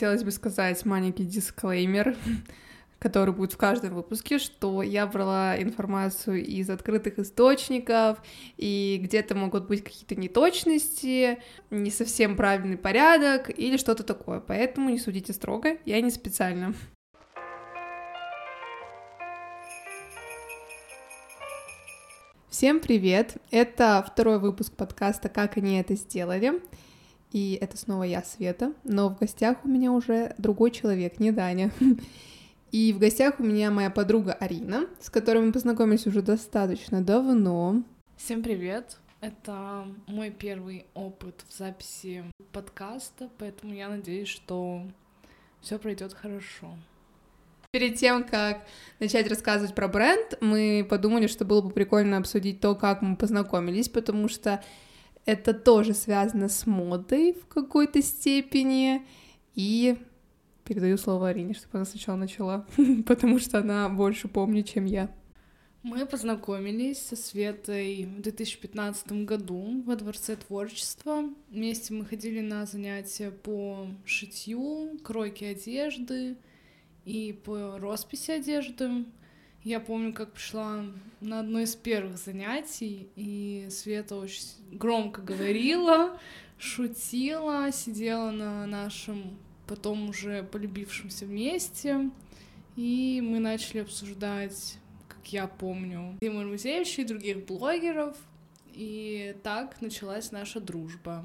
Хотелось бы сказать маленький дисклеймер, который будет в каждом выпуске, что я брала информацию из открытых источников, и где-то могут быть какие-то неточности, не совсем правильный порядок или что-то такое. Поэтому не судите строго, я не специально. Всем привет! Это второй выпуск подкаста «Как они это сделали». И это снова я, Света, но в гостях у меня уже другой человек, не Даня. И в гостях у меня моя подруга Арина, с которой мы познакомились уже достаточно давно. Всем привет! Это мой первый опыт в записи подкаста, поэтому я надеюсь, что все пройдет хорошо. Перед тем, как начать рассказывать про бренд, мы подумали, что было бы прикольно обсудить то, как мы познакомились, потому что это тоже связано с модой в какой-то степени. И передаю слово Арине, чтобы она сначала начала, потому что она больше помнит, чем я. Мы познакомились со Светой в 2015 году во Дворце творчества. Вместе мы ходили на занятия по шитью, кройке одежды и по росписи одежды. Я помню, как пришла на одно из первых занятий, и Света очень громко говорила, шутила, сидела на нашем потом уже полюбившемся месте, и мы начали обсуждать, как я помню, Диму Музеевича и других блогеров, и так началась наша дружба.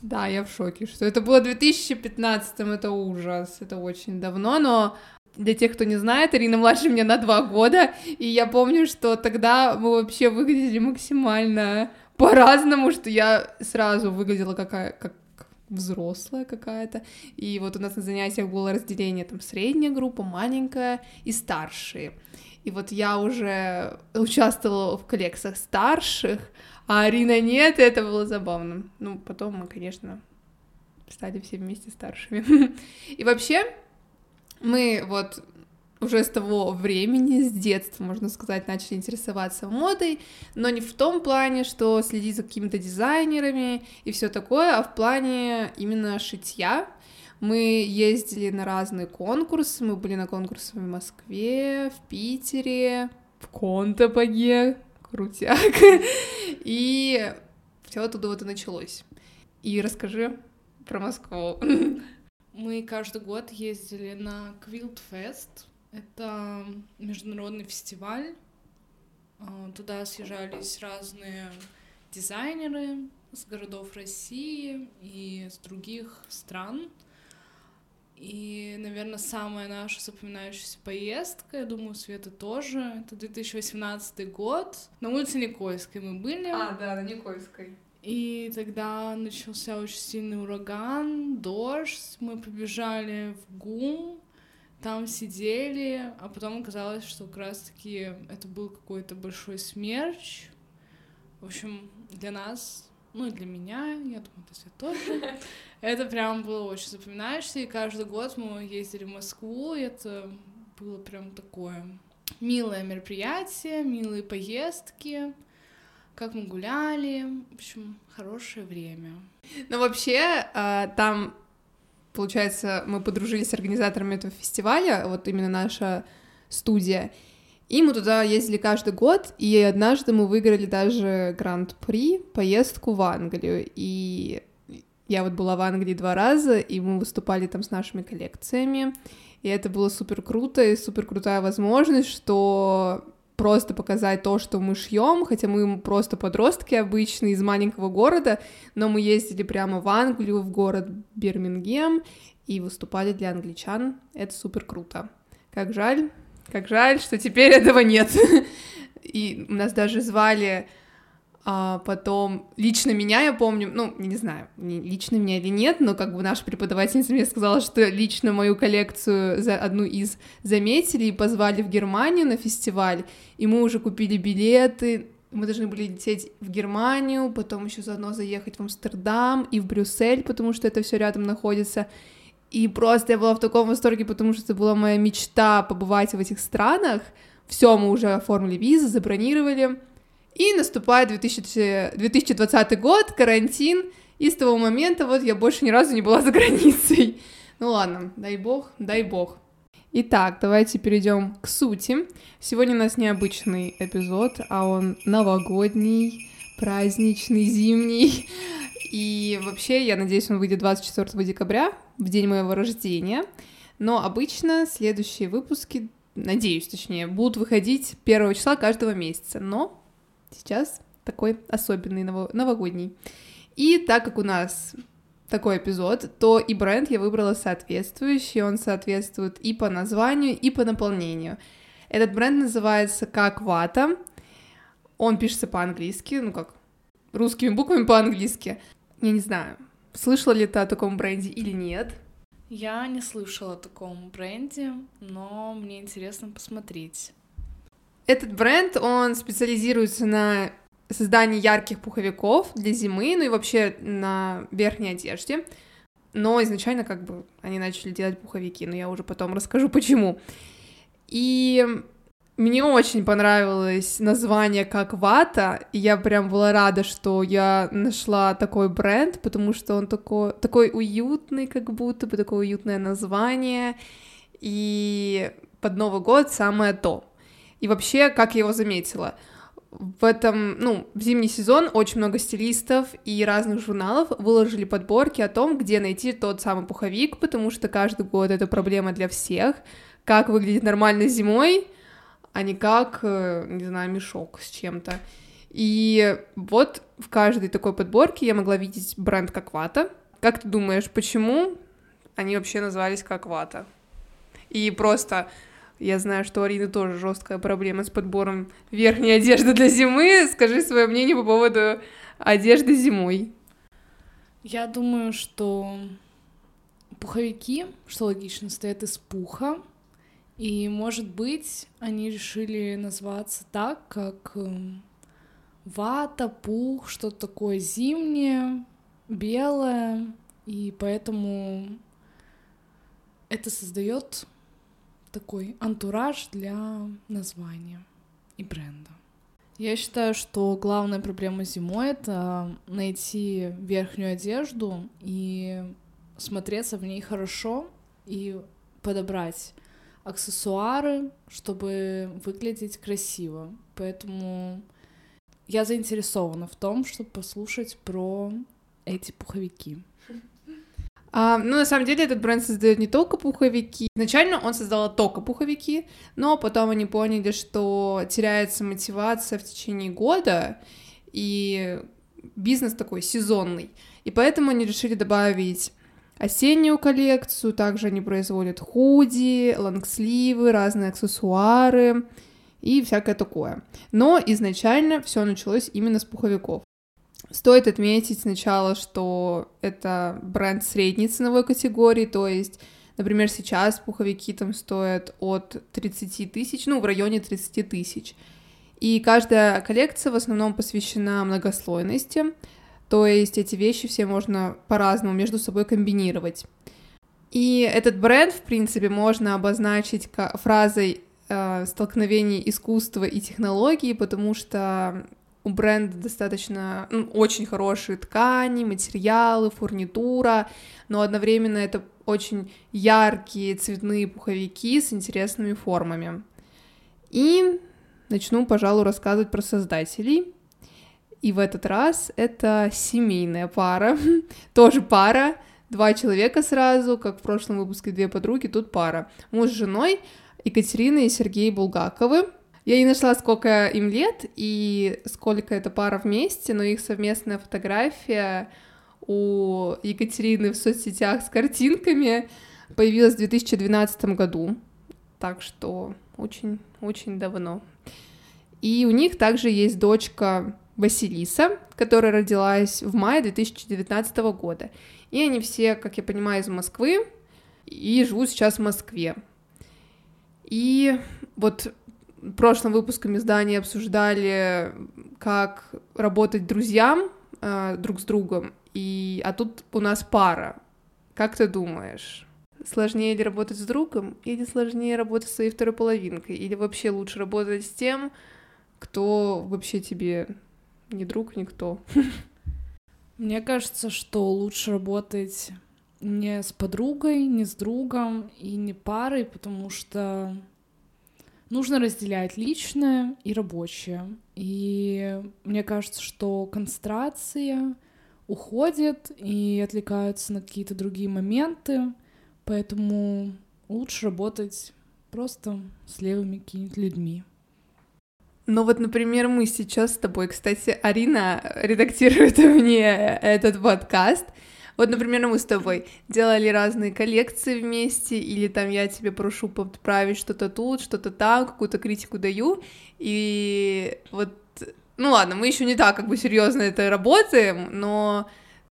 Да, я в шоке, что это было в 2015 это ужас, это очень давно, но для тех, кто не знает, Ирина младше меня на два года, и я помню, что тогда мы вообще выглядели максимально по-разному, что я сразу выглядела какая, как взрослая какая-то, и вот у нас на занятиях было разделение там средняя группа, маленькая и старшие. И вот я уже участвовала в коллекциях старших, а Арина нет, и это было забавно. Ну, потом мы, конечно, стали все вместе старшими. И вообще, мы вот уже с того времени, с детства, можно сказать, начали интересоваться модой, но не в том плане, что следить за какими-то дизайнерами и все такое, а в плане именно шитья. Мы ездили на разные конкурсы, мы были на конкурсах в Москве, в Питере, в Контопаге, крутяк, и все оттуда вот и началось. И расскажи про Москву. Мы каждый год ездили на Квилт Фест. Это международный фестиваль. А, туда съезжались разные дизайнеры с городов России и с других стран. И, наверное, самая наша запоминающаяся поездка, я думаю, Света тоже, это 2018 год. На улице Никольской мы были. А, да, на Никольской. И тогда начался очень сильный ураган, дождь, мы побежали в ГУМ, там сидели, а потом оказалось, что как раз-таки это был какой-то большой смерч. В общем, для нас, ну и для меня, я думаю, для Свет тоже, это прям было очень запоминающееся, и каждый год мы ездили в Москву, и это было прям такое милое мероприятие, милые поездки как мы гуляли, в общем, хорошее время. Ну, вообще, а, там, получается, мы подружились с организаторами этого фестиваля, вот именно наша студия, и мы туда ездили каждый год, и однажды мы выиграли даже гранд-при поездку в Англию, и я вот была в Англии два раза, и мы выступали там с нашими коллекциями, и это было супер круто, и супер крутая возможность, что просто показать то, что мы шьем, хотя мы просто подростки обычные из маленького города, но мы ездили прямо в Англию, в город Бирмингем, и выступали для англичан. Это супер круто. Как жаль, как жаль, что теперь этого нет. И нас даже звали а потом лично меня, я помню, ну, не знаю, лично меня или нет, но как бы наша преподавательница мне сказала, что лично мою коллекцию за одну из заметили и позвали в Германию на фестиваль, и мы уже купили билеты, мы должны были лететь в Германию, потом еще заодно заехать в Амстердам и в Брюссель, потому что это все рядом находится. И просто я была в таком восторге, потому что это была моя мечта побывать в этих странах. Все, мы уже оформили визы, забронировали. И наступает 2000, 2020 год, карантин, и с того момента вот я больше ни разу не была за границей. Ну ладно, дай бог, дай бог. Итак, давайте перейдем к сути. Сегодня у нас необычный эпизод, а он новогодний, праздничный, зимний. И вообще, я надеюсь, он выйдет 24 декабря, в день моего рождения. Но обычно следующие выпуски, надеюсь, точнее, будут выходить первого числа каждого месяца. Но сейчас такой особенный новогодний. И так как у нас такой эпизод, то и бренд я выбрала соответствующий, он соответствует и по названию, и по наполнению. Этот бренд называется как вата, он пишется по-английски, ну как, русскими буквами по-английски. Я не знаю, слышала ли ты о таком бренде или нет. Я не слышала о таком бренде, но мне интересно посмотреть. Этот бренд, он специализируется на создание ярких пуховиков для зимы, ну и вообще на верхней одежде. Но изначально как бы они начали делать пуховики, но я уже потом расскажу почему. И мне очень понравилось название как вата, и я прям была рада, что я нашла такой бренд, потому что он такой, такой уютный, как будто бы такое уютное название, и под Новый год самое то. И вообще, как я его заметила — в этом, ну, в зимний сезон очень много стилистов и разных журналов выложили подборки о том, где найти тот самый пуховик, потому что каждый год это проблема для всех, как выглядеть нормально зимой, а не как, э, не знаю, мешок с чем-то. И вот в каждой такой подборке я могла видеть бренд как вата. Как ты думаешь, почему они вообще назвались как вата? И просто я знаю, что у Арины тоже жесткая проблема с подбором верхней одежды для зимы. Скажи свое мнение по поводу одежды зимой. Я думаю, что пуховики, что логично, стоят из пуха. И, может быть, они решили назваться так, как эм, вата, пух, что-то такое зимнее, белое. И поэтому это создает такой антураж для названия и бренда. Я считаю, что главная проблема зимой — это найти верхнюю одежду и смотреться в ней хорошо и подобрать аксессуары, чтобы выглядеть красиво. Поэтому я заинтересована в том, чтобы послушать про эти пуховики. А, ну, на самом деле, этот бренд создает не только пуховики. Изначально он создал только пуховики, но потом они поняли, что теряется мотивация в течение года, и бизнес такой сезонный. И поэтому они решили добавить осеннюю коллекцию, также они производят худи, лонгсливы, разные аксессуары и всякое такое. Но изначально все началось именно с пуховиков. Стоит отметить сначала, что это бренд средней ценовой категории, то есть, например, сейчас пуховики там стоят от 30 тысяч, ну, в районе 30 тысяч. И каждая коллекция в основном посвящена многослойности, то есть эти вещи все можно по-разному между собой комбинировать. И этот бренд, в принципе, можно обозначить фразой э, столкновение искусства и технологии, потому что у бренда достаточно ну, очень хорошие ткани, материалы, фурнитура, но одновременно это очень яркие цветные пуховики с интересными формами. И начну, пожалуй, рассказывать про создателей. И в этот раз это семейная пара, тоже пара, два человека сразу, как в прошлом выпуске две подруги, тут пара. Муж с женой Екатерина и Сергей Булгаковы — я не нашла, сколько им лет и сколько эта пара вместе, но их совместная фотография у Екатерины в соцсетях с картинками появилась в 2012 году, так что очень-очень давно. И у них также есть дочка Василиса, которая родилась в мае 2019 года. И они все, как я понимаю, из Москвы и живут сейчас в Москве. И вот прошлом выпуске издания обсуждали, как работать друзьям э, друг с другом, и, а тут у нас пара. Как ты думаешь, сложнее ли работать с другом, или сложнее работать с своей второй половинкой, или вообще лучше работать с тем, кто вообще тебе не друг, никто? Мне кажется, что лучше работать не с подругой, не с другом и не парой, потому что нужно разделять личное и рабочее. И мне кажется, что концентрация уходит и отвлекаются на какие-то другие моменты, поэтому лучше работать просто с левыми какими-то людьми. Ну вот, например, мы сейчас с тобой, кстати, Арина редактирует мне этот подкаст, вот, например, мы с тобой делали разные коллекции вместе, или там я тебе прошу подправить что-то тут, что-то там, какую-то критику даю, и вот, ну ладно, мы еще не так как бы серьезно это работаем, но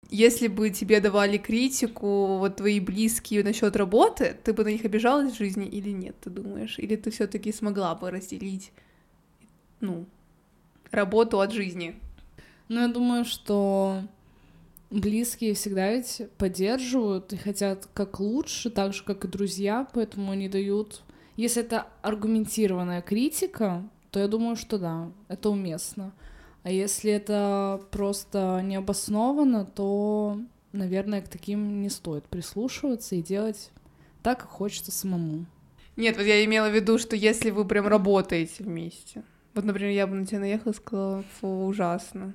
если бы тебе давали критику, вот твои близкие насчет работы, ты бы на них обижалась в жизни или нет, ты думаешь? Или ты все-таки смогла бы разделить, ну, работу от жизни? Ну, я думаю, что близкие всегда ведь поддерживают и хотят как лучше, так же, как и друзья, поэтому они дают... Если это аргументированная критика, то я думаю, что да, это уместно. А если это просто необоснованно, то, наверное, к таким не стоит прислушиваться и делать так, как хочется самому. Нет, вот я имела в виду, что если вы прям работаете вместе. Вот, например, я бы на тебя наехала и сказала, фу, ужасно.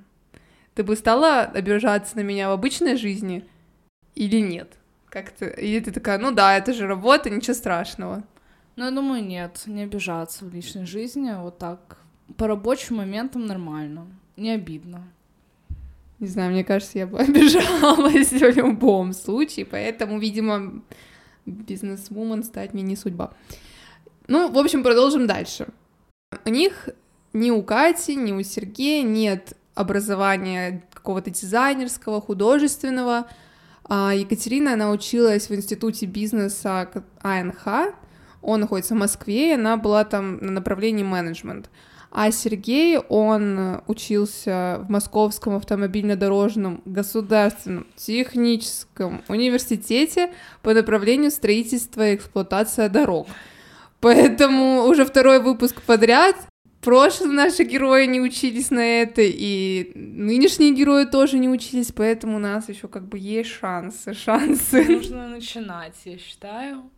Ты бы стала обижаться на меня в обычной жизни или нет? Как-то... Или ты такая, ну да, это же работа, ничего страшного. Ну, я думаю, нет, не обижаться в личной жизни, вот так. По рабочим моментам нормально, не обидно. Не знаю, мне кажется, я бы обижалась в любом случае, поэтому, видимо, бизнес-вумен стать мне не судьба. Ну, в общем, продолжим дальше. У них ни у Кати, ни у Сергея нет образования какого-то дизайнерского, художественного. А Екатерина, она училась в Институте бизнеса АНХ, он находится в Москве, и она была там на направлении менеджмент. А Сергей, он учился в Московском автомобильно-дорожном государственном техническом университете по направлению строительства и эксплуатация дорог. Поэтому уже второй выпуск подряд прошлые наши герои не учились на это, и нынешние герои тоже не учились, поэтому у нас еще как бы есть шансы, шансы. Нужно начинать, я считаю.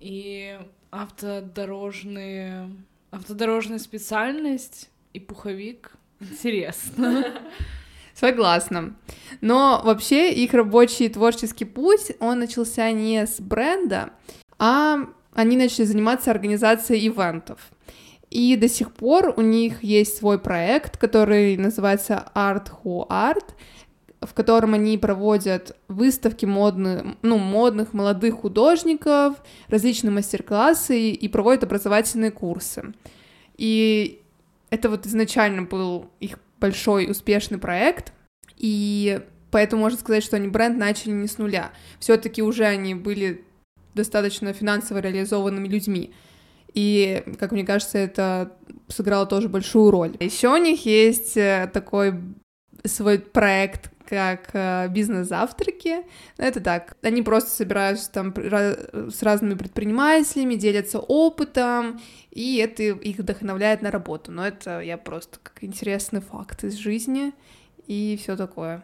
И автодорожные, автодорожная специальность и пуховик интересно. Согласна. Но вообще их рабочий творческий путь, он начался не с бренда, а они начали заниматься организацией ивентов. И до сих пор у них есть свой проект, который называется Art Who Art, в котором они проводят выставки модных, ну, модных молодых художников, различные мастер-классы и проводят образовательные курсы. И это вот изначально был их большой успешный проект, и поэтому можно сказать, что они бренд начали не с нуля. Все-таки уже они были достаточно финансово реализованными людьми. И, как мне кажется, это сыграло тоже большую роль. Еще у них есть э, такой свой проект, как э, бизнес-завтраки. Это так, они просто собираются там с разными предпринимателями, делятся опытом, и это их вдохновляет на работу. Но это я просто как интересный факт из жизни и все такое.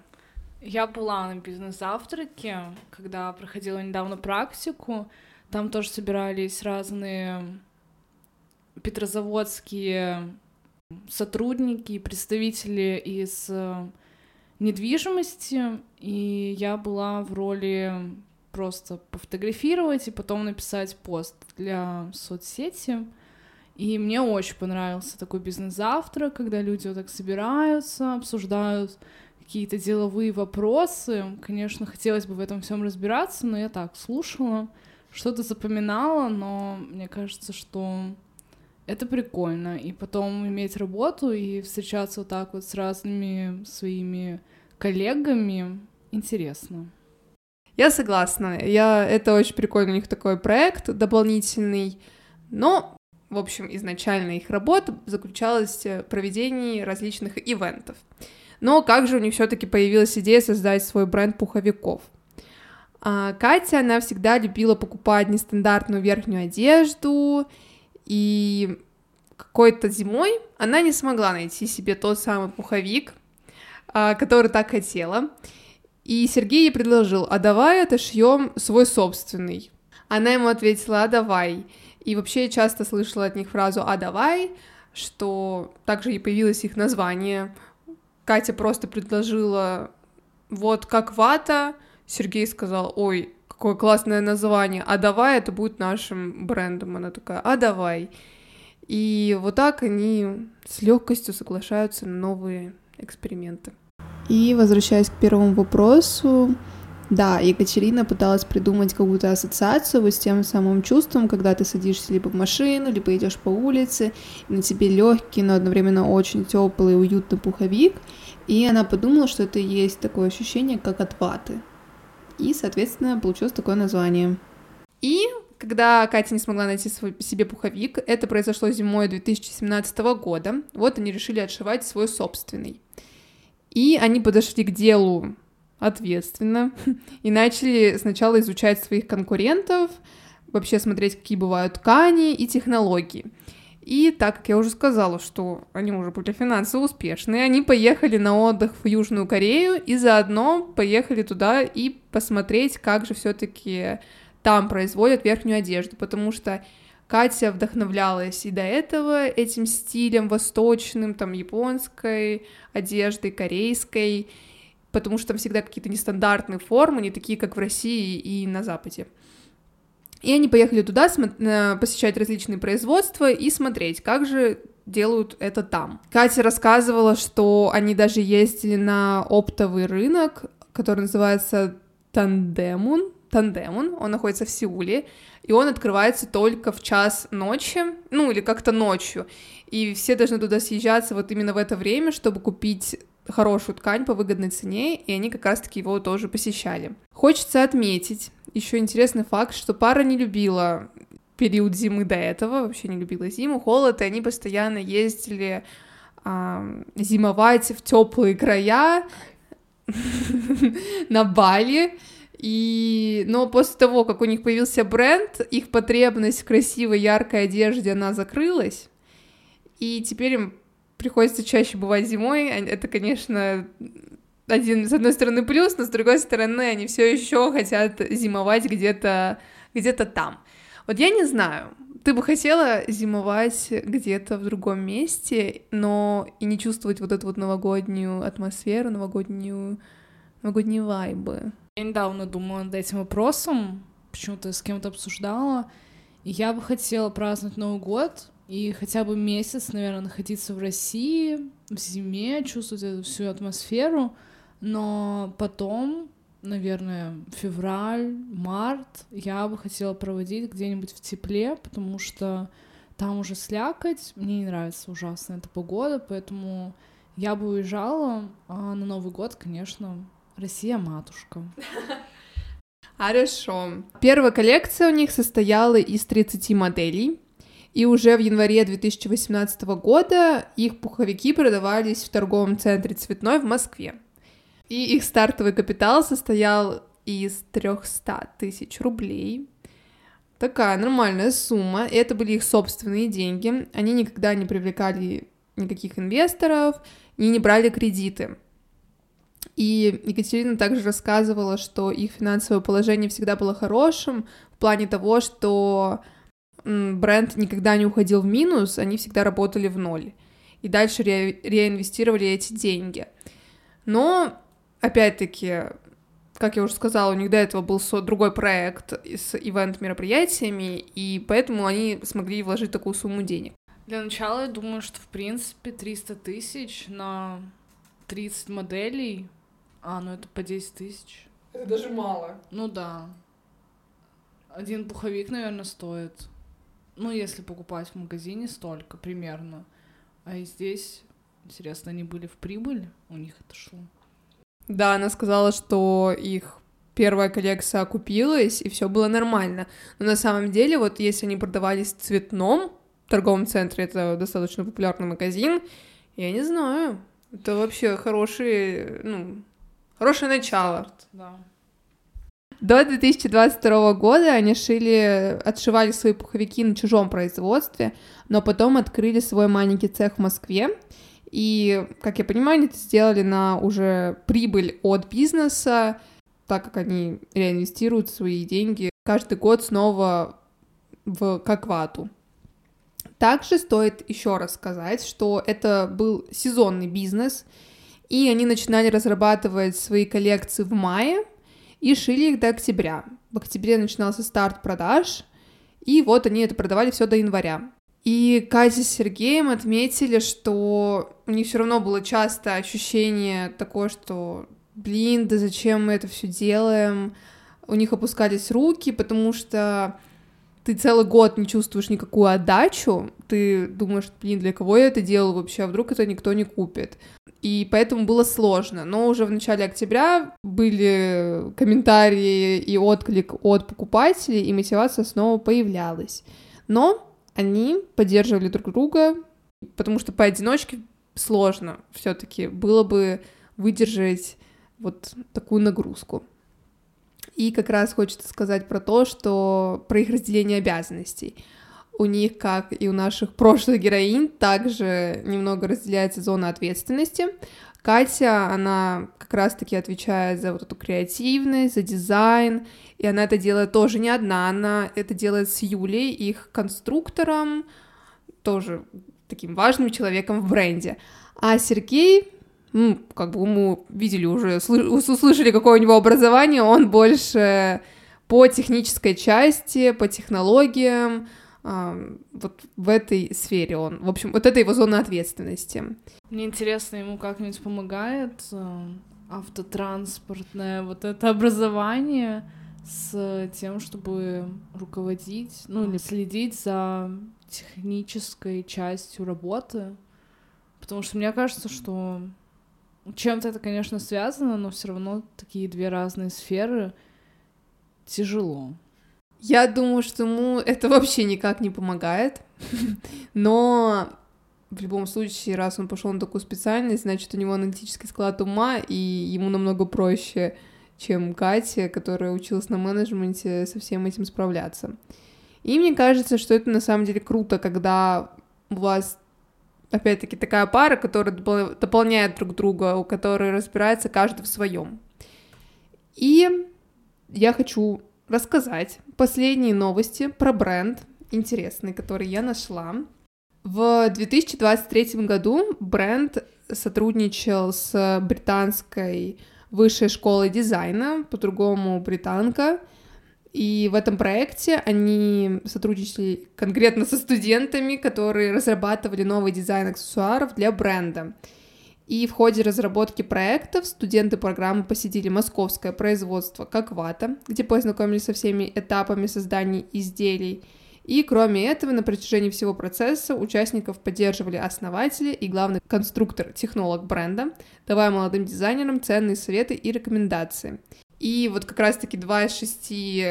Я была на бизнес-завтраке, когда проходила недавно практику. Там тоже собирались разные петрозаводские сотрудники представители из э, недвижимости, и я была в роли просто пофотографировать и потом написать пост для соцсети. И мне очень понравился такой бизнес-завтрак, когда люди вот так собираются, обсуждают какие-то деловые вопросы. Конечно, хотелось бы в этом всем разбираться, но я так слушала, что-то запоминала, но мне кажется, что это прикольно. И потом иметь работу и встречаться вот так вот с разными своими коллегами интересно. Я согласна. Я... Это очень прикольно. У них такой проект дополнительный. Но, в общем, изначально их работа заключалась в проведении различных ивентов. Но как же у них все-таки появилась идея создать свой бренд пуховиков? А Катя, она всегда любила покупать нестандартную верхнюю одежду, и какой-то зимой она не смогла найти себе тот самый пуховик, а, который так хотела. И Сергей ей предложил, а давай отошьем свой собственный. Она ему ответила, а давай. И вообще я часто слышала от них фразу «а давай», что также и появилось их название. Катя просто предложила вот как вата, Сергей сказал, ой, какое классное название, а давай это будет нашим брендом. Она такая, а давай. И вот так они с легкостью соглашаются на новые эксперименты. И возвращаясь к первому вопросу, да, Екатерина пыталась придумать какую-то ассоциацию вот с тем самым чувством, когда ты садишься либо в машину, либо идешь по улице, и на тебе легкий, но одновременно очень теплый, уютный пуховик, и она подумала, что это есть такое ощущение, как от ваты. И, соответственно, получилось такое название. И когда Катя не смогла найти свой, себе пуховик, это произошло зимой 2017 года, вот они решили отшивать свой собственный. И они подошли к делу ответственно и начали сначала изучать своих конкурентов, вообще смотреть, какие бывают ткани и технологии. И так как я уже сказала, что они уже были финансово успешные, они поехали на отдых в Южную Корею и заодно поехали туда и посмотреть, как же все-таки там производят верхнюю одежду, потому что Катя вдохновлялась и до этого этим стилем восточным, там, японской одеждой, корейской, потому что там всегда какие-то нестандартные формы, не такие, как в России и на Западе. И они поехали туда э, посещать различные производства и смотреть, как же делают это там. Катя рассказывала, что они даже ездили на оптовый рынок, который называется Тандемун. Тандемун, он находится в Сеуле, и он открывается только в час ночи, ну или как-то ночью. И все должны туда съезжаться вот именно в это время, чтобы купить хорошую ткань по выгодной цене, и они как раз-таки его тоже посещали. Хочется отметить еще интересный факт, что пара не любила период зимы до этого, вообще не любила зиму, холод, и они постоянно ездили а, зимовать в теплые края на Бали. И, но после того, как у них появился бренд, их потребность в красивой, яркой одежде, она закрылась. И теперь им приходится чаще бывать зимой. Это, конечно, один, с одной стороны, плюс, но с другой стороны, они все еще хотят зимовать где-то где-то там. Вот я не знаю, ты бы хотела зимовать где-то в другом месте, но и не чувствовать вот эту вот новогоднюю атмосферу, новогоднюю, новогодние вайбы. Я недавно думала над этим вопросом, почему-то с кем-то обсуждала, и я бы хотела праздновать Новый год и хотя бы месяц, наверное, находиться в России, в зиме, чувствовать эту всю атмосферу, но потом, наверное, февраль, март я бы хотела проводить где-нибудь в тепле, потому что там уже слякоть, мне не нравится ужасно эта погода, поэтому я бы уезжала, а на Новый год, конечно, Россия матушка. Хорошо. Первая коллекция у них состояла из 30 моделей, и уже в январе 2018 года их пуховики продавались в торговом центре «Цветной» в Москве. И их стартовый капитал состоял из 300 тысяч рублей. Такая нормальная сумма. Это были их собственные деньги. Они никогда не привлекали никаких инвесторов и не брали кредиты. И Екатерина также рассказывала, что их финансовое положение всегда было хорошим в плане того, что бренд никогда не уходил в минус, они всегда работали в ноль. И дальше ре- реинвестировали эти деньги. Но, опять-таки, как я уже сказала, у них до этого был другой проект с ивент-мероприятиями, и поэтому они смогли вложить такую сумму денег. Для начала я думаю, что, в принципе, 300 тысяч на 30 моделей, а, ну это по 10 тысяч. Это даже мало. Ну да. Один пуховик, наверное, стоит ну, если покупать в магазине, столько примерно. А и здесь, интересно, они были в прибыль? У них это шло? Да, она сказала, что их первая коллекция окупилась, и все было нормально. Но на самом деле, вот если они продавались в цветном торговом центре, это достаточно популярный магазин, я не знаю. Это вообще хороший, ну, хорошее начало. Старт, да. До 2022 года они шили, отшивали свои пуховики на чужом производстве, но потом открыли свой маленький цех в Москве, И, как я понимаю, они это сделали на уже прибыль от бизнеса, так как они реинвестируют свои деньги каждый год снова в Каквату. Также стоит еще раз сказать, что это был сезонный бизнес, и они начинали разрабатывать свои коллекции в мае и шили их до октября. В октябре начинался старт продаж, и вот они это продавали все до января. И Катя с Сергеем отметили, что у них все равно было часто ощущение такое, что блин, да зачем мы это все делаем? У них опускались руки, потому что ты целый год не чувствуешь никакую отдачу, ты думаешь, блин, для кого я это делаю вообще, а вдруг это никто не купит. И поэтому было сложно. Но уже в начале октября были комментарии и отклик от покупателей, и мотивация снова появлялась. Но они поддерживали друг друга, потому что поодиночке сложно все-таки было бы выдержать вот такую нагрузку. И как раз хочется сказать про то, что про их разделение обязанностей. У них, как и у наших прошлых героинь, также немного разделяется зона ответственности. Катя, она как раз-таки отвечает за вот эту креативность, за дизайн, и она это делает тоже не одна, она это делает с Юлей, их конструктором, тоже таким важным человеком в бренде. А Сергей ну, как бы мы видели уже, услышали, какое у него образование, он больше по технической части, по технологиям, вот в этой сфере он. В общем, вот это его зона ответственности. Мне интересно, ему как-нибудь помогает э, автотранспортное вот это образование с тем, чтобы руководить, ну или следить за технической частью работы. Потому что мне кажется, что чем-то это, конечно, связано, но все равно такие две разные сферы тяжело. Я думаю, что ему это вообще никак не помогает, но в любом случае, раз он пошел на такую специальность, значит, у него аналитический склад ума, и ему намного проще, чем Катя, которая училась на менеджменте, со всем этим справляться. И мне кажется, что это на самом деле круто, когда у вас опять-таки, такая пара, которая дополняет друг друга, у которой разбирается каждый в своем. И я хочу рассказать последние новости про бренд интересный, который я нашла. В 2023 году бренд сотрудничал с британской высшей школой дизайна, по-другому британка, и в этом проекте они сотрудничали конкретно со студентами, которые разрабатывали новый дизайн аксессуаров для бренда. И в ходе разработки проектов студенты программы посетили московское производство Каквата, где познакомились со всеми этапами создания изделий. И кроме этого, на протяжении всего процесса участников поддерживали основатели и главный конструктор-технолог бренда, давая молодым дизайнерам ценные советы и рекомендации. И вот как раз-таки два из шести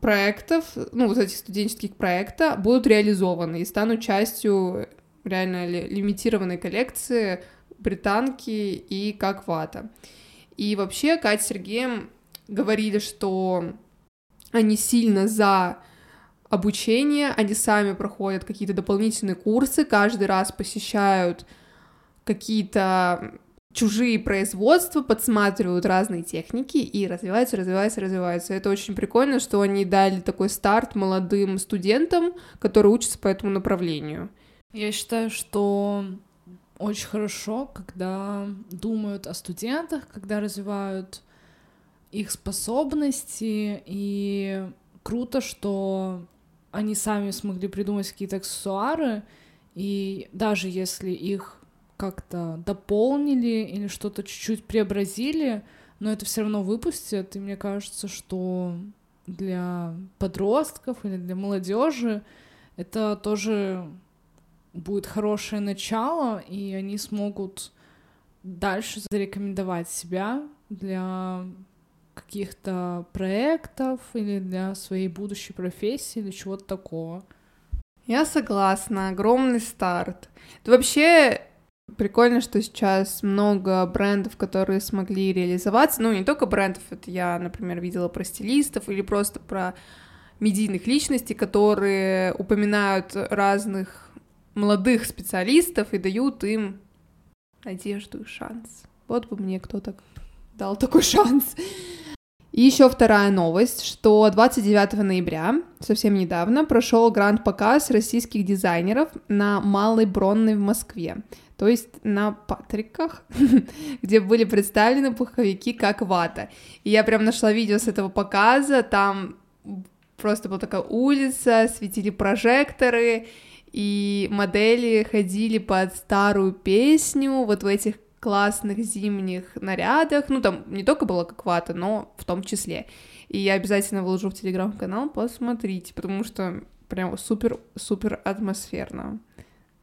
проектов, ну, вот этих студенческих проекта будут реализованы и станут частью реально лимитированной коллекции британки и как вата. И вообще Катя с Сергеем говорили, что они сильно за обучение, они сами проходят какие-то дополнительные курсы, каждый раз посещают какие-то чужие производства подсматривают разные техники и развиваются, развиваются, развиваются. Это очень прикольно, что они дали такой старт молодым студентам, которые учатся по этому направлению. Я считаю, что очень хорошо, когда думают о студентах, когда развивают их способности, и круто, что они сами смогли придумать какие-то аксессуары, и даже если их как-то дополнили или что-то чуть-чуть преобразили, но это все равно выпустят, и мне кажется, что для подростков или для молодежи это тоже будет хорошее начало, и они смогут дальше зарекомендовать себя для каких-то проектов или для своей будущей профессии или чего-то такого. Я согласна, огромный старт. Это вообще Прикольно, что сейчас много брендов, которые смогли реализоваться. Ну, не только брендов, это я, например, видела про стилистов или просто про медийных личностей, которые упоминают разных молодых специалистов и дают им надежду и шанс. Вот бы мне кто-то дал такой шанс. И еще вторая новость, что 29 ноября, совсем недавно, прошел гранд-показ российских дизайнеров на Малой Бронной в Москве, то есть на Патриках, где были представлены пуховики как вата. И я прям нашла видео с этого показа, там просто была такая улица, светили прожекторы, и модели ходили под старую песню вот в этих классных зимних нарядах, ну там не только было как вата, но в том числе. И я обязательно выложу в телеграм-канал, посмотрите, потому что прям супер-супер атмосферно.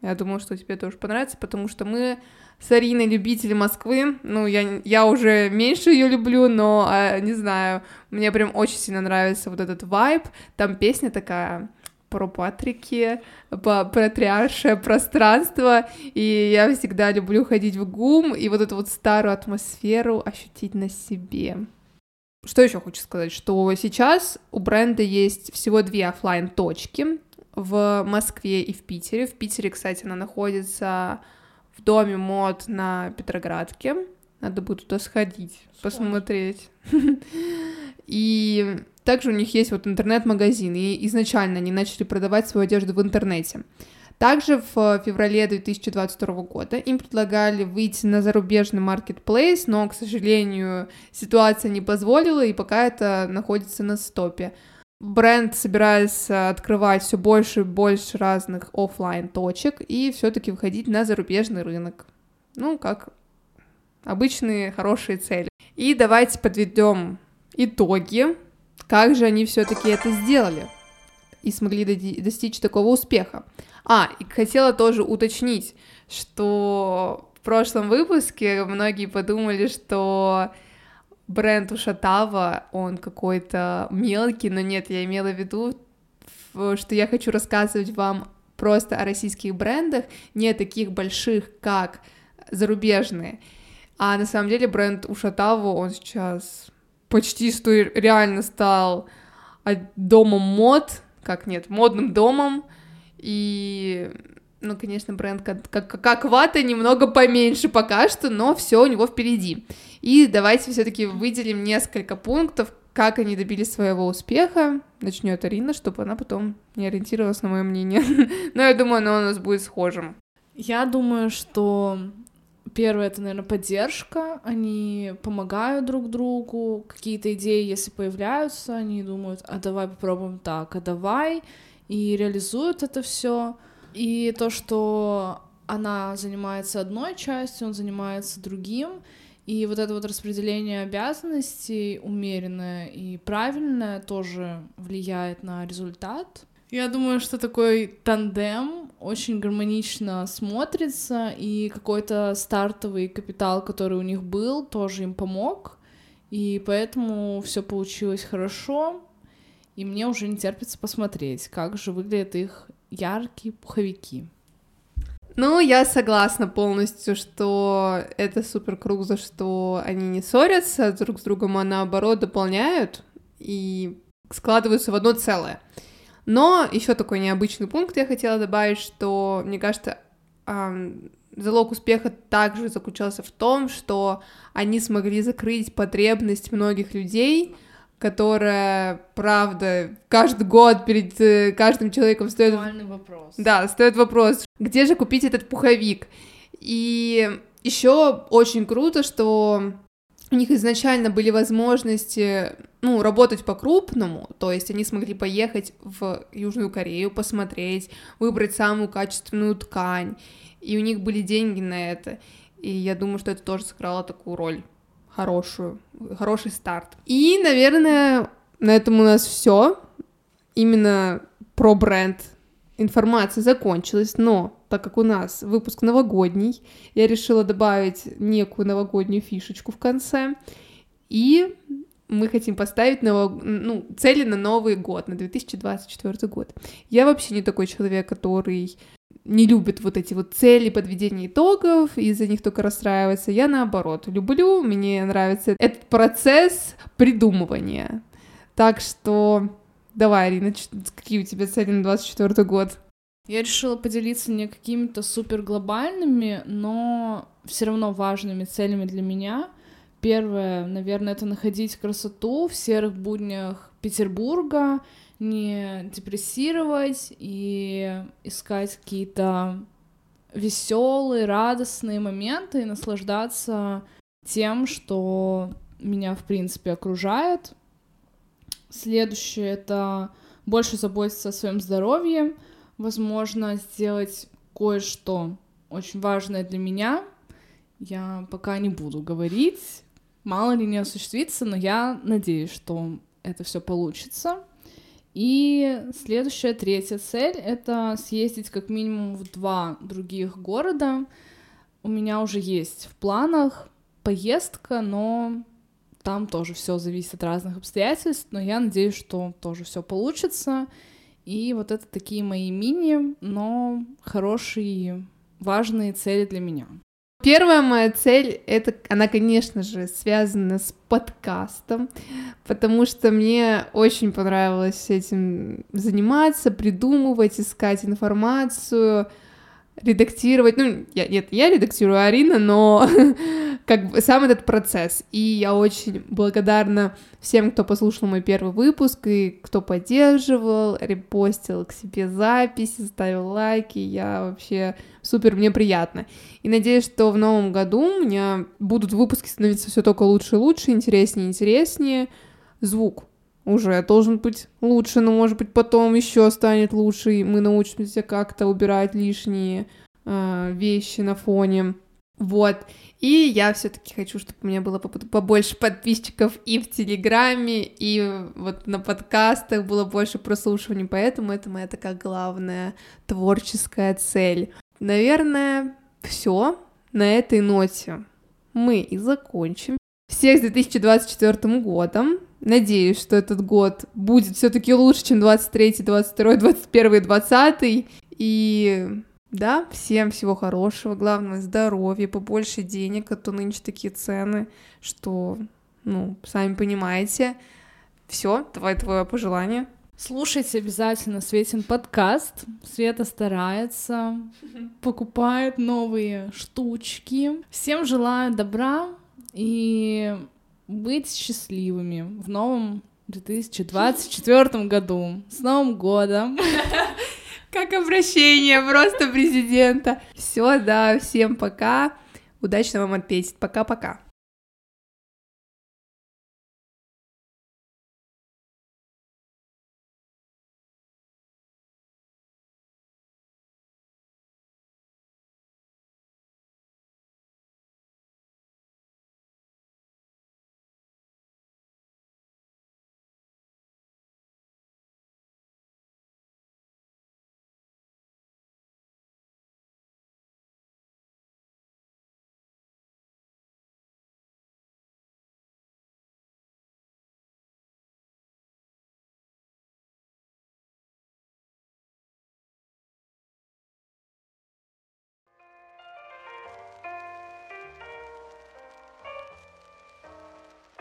Я думаю, что тебе тоже понравится, потому что мы с Ариной любители Москвы. Ну, я, я уже меньше ее люблю, но, а, не знаю, мне прям очень сильно нравится вот этот вайб. Там песня такая про Патрики, про патриаршее пространство, и я всегда люблю ходить в ГУМ и вот эту вот старую атмосферу ощутить на себе. Что еще хочу сказать, что сейчас у бренда есть всего две офлайн точки в Москве и в Питере. В Питере, кстати, она находится в доме мод на Петроградке. Надо будет туда сходить, Что? посмотреть. И также у них есть вот интернет-магазин, и изначально они начали продавать свою одежду в интернете. Также в феврале 2022 года им предлагали выйти на зарубежный маркетплейс, но, к сожалению, ситуация не позволила, и пока это находится на стопе. Бренд собирается открывать все больше и больше разных офлайн точек и все-таки выходить на зарубежный рынок. Ну, как обычные хорошие цели. И давайте подведем итоги как же они все-таки это сделали и смогли достичь такого успеха? А, и хотела тоже уточнить, что в прошлом выпуске многие подумали, что бренд Ушатава, он какой-то мелкий, но нет, я имела в виду, что я хочу рассказывать вам просто о российских брендах, не таких больших, как зарубежные. А на самом деле бренд Ушатаву, он сейчас почти что реально стал домом мод, как нет, модным домом, и, ну, конечно, бренд как, как, как вата немного поменьше пока что, но все у него впереди. И давайте все-таки выделим несколько пунктов, как они добились своего успеха. Начнет Арина, чтобы она потом не ориентировалась на мое мнение. Но я думаю, оно у нас будет схожим. Я думаю, что Первое — это, наверное, поддержка. Они помогают друг другу. Какие-то идеи, если появляются, они думают, а давай попробуем так, а давай. И реализуют это все. И то, что она занимается одной частью, он занимается другим. И вот это вот распределение обязанностей умеренное и правильное тоже влияет на результат. Я думаю, что такой тандем очень гармонично смотрится, и какой-то стартовый капитал, который у них был, тоже им помог, и поэтому все получилось хорошо, и мне уже не терпится посмотреть, как же выглядят их яркие пуховики. Ну, я согласна полностью, что это супер круто, что они не ссорятся друг с другом, а наоборот дополняют и складываются в одно целое. Но еще такой необычный пункт я хотела добавить, что, мне кажется, залог успеха также заключался в том, что они смогли закрыть потребность многих людей, которая, правда, каждый год перед э, каждым человеком стоит... вопрос. Да, стоит вопрос, где же купить этот пуховик? И еще очень круто, что у них изначально были возможности, ну, работать по-крупному, то есть они смогли поехать в Южную Корею, посмотреть, выбрать самую качественную ткань, и у них были деньги на это, и я думаю, что это тоже сыграло такую роль хорошую, хороший старт. И, наверное, на этом у нас все. Именно про бренд информация закончилась, но так как у нас выпуск новогодний, я решила добавить некую новогоднюю фишечку в конце. И мы хотим поставить ново... ну, цели на Новый год, на 2024 год. Я вообще не такой человек, который не любит вот эти вот цели подведения итогов, из-за них только расстраивается. Я наоборот, люблю, мне нравится этот процесс придумывания. Так что давай, Арина, какие у тебя цели на 24 год? Я решила поделиться не какими-то супер глобальными, но все равно важными целями для меня. Первое, наверное, это находить красоту в серых буднях Петербурга, не депрессировать и искать какие-то веселые, радостные моменты и наслаждаться тем, что меня, в принципе, окружает. Следующее — это больше заботиться о своем здоровье, возможно, сделать кое-что очень важное для меня. Я пока не буду говорить, мало ли не осуществится, но я надеюсь, что это все получится. И следующая, третья цель — это съездить как минимум в два других города. У меня уже есть в планах поездка, но там тоже все зависит от разных обстоятельств, но я надеюсь, что тоже все получится. И вот это такие мои мини, но хорошие, важные цели для меня. Первая моя цель, это, она, конечно же, связана с подкастом, потому что мне очень понравилось этим заниматься, придумывать, искать информацию, редактировать, ну, я, нет, я редактирую Арина, но как бы сам этот процесс, и я очень благодарна всем, кто послушал мой первый выпуск, и кто поддерживал, репостил к себе записи, ставил лайки, я вообще супер, мне приятно. И надеюсь, что в новом году у меня будут выпуски становиться все только лучше и лучше, интереснее и интереснее. Звук уже должен быть лучше, но может быть потом еще станет лучше, и мы научимся как-то убирать лишние э, вещи на фоне. Вот. И я все-таки хочу, чтобы у меня было побольше подписчиков и в Телеграме, и вот на подкастах было больше прослушиваний, поэтому это моя такая главная творческая цель. Наверное, все на этой ноте мы и закончим. Всех с 2024 годом. Надеюсь, что этот год будет все-таки лучше, чем 23, 22, 21, 20. И да, всем всего хорошего, главное здоровья, побольше денег, а то нынче такие цены, что, ну, сами понимаете. Все, давай твое пожелание. Слушайте обязательно Светин подкаст. Света старается, покупает новые штучки. Всем желаю добра и быть счастливыми в новом 2024 году. С Новым годом! Как обращение просто президента. Все, да, всем пока. Удачно вам ответить. Пока-пока.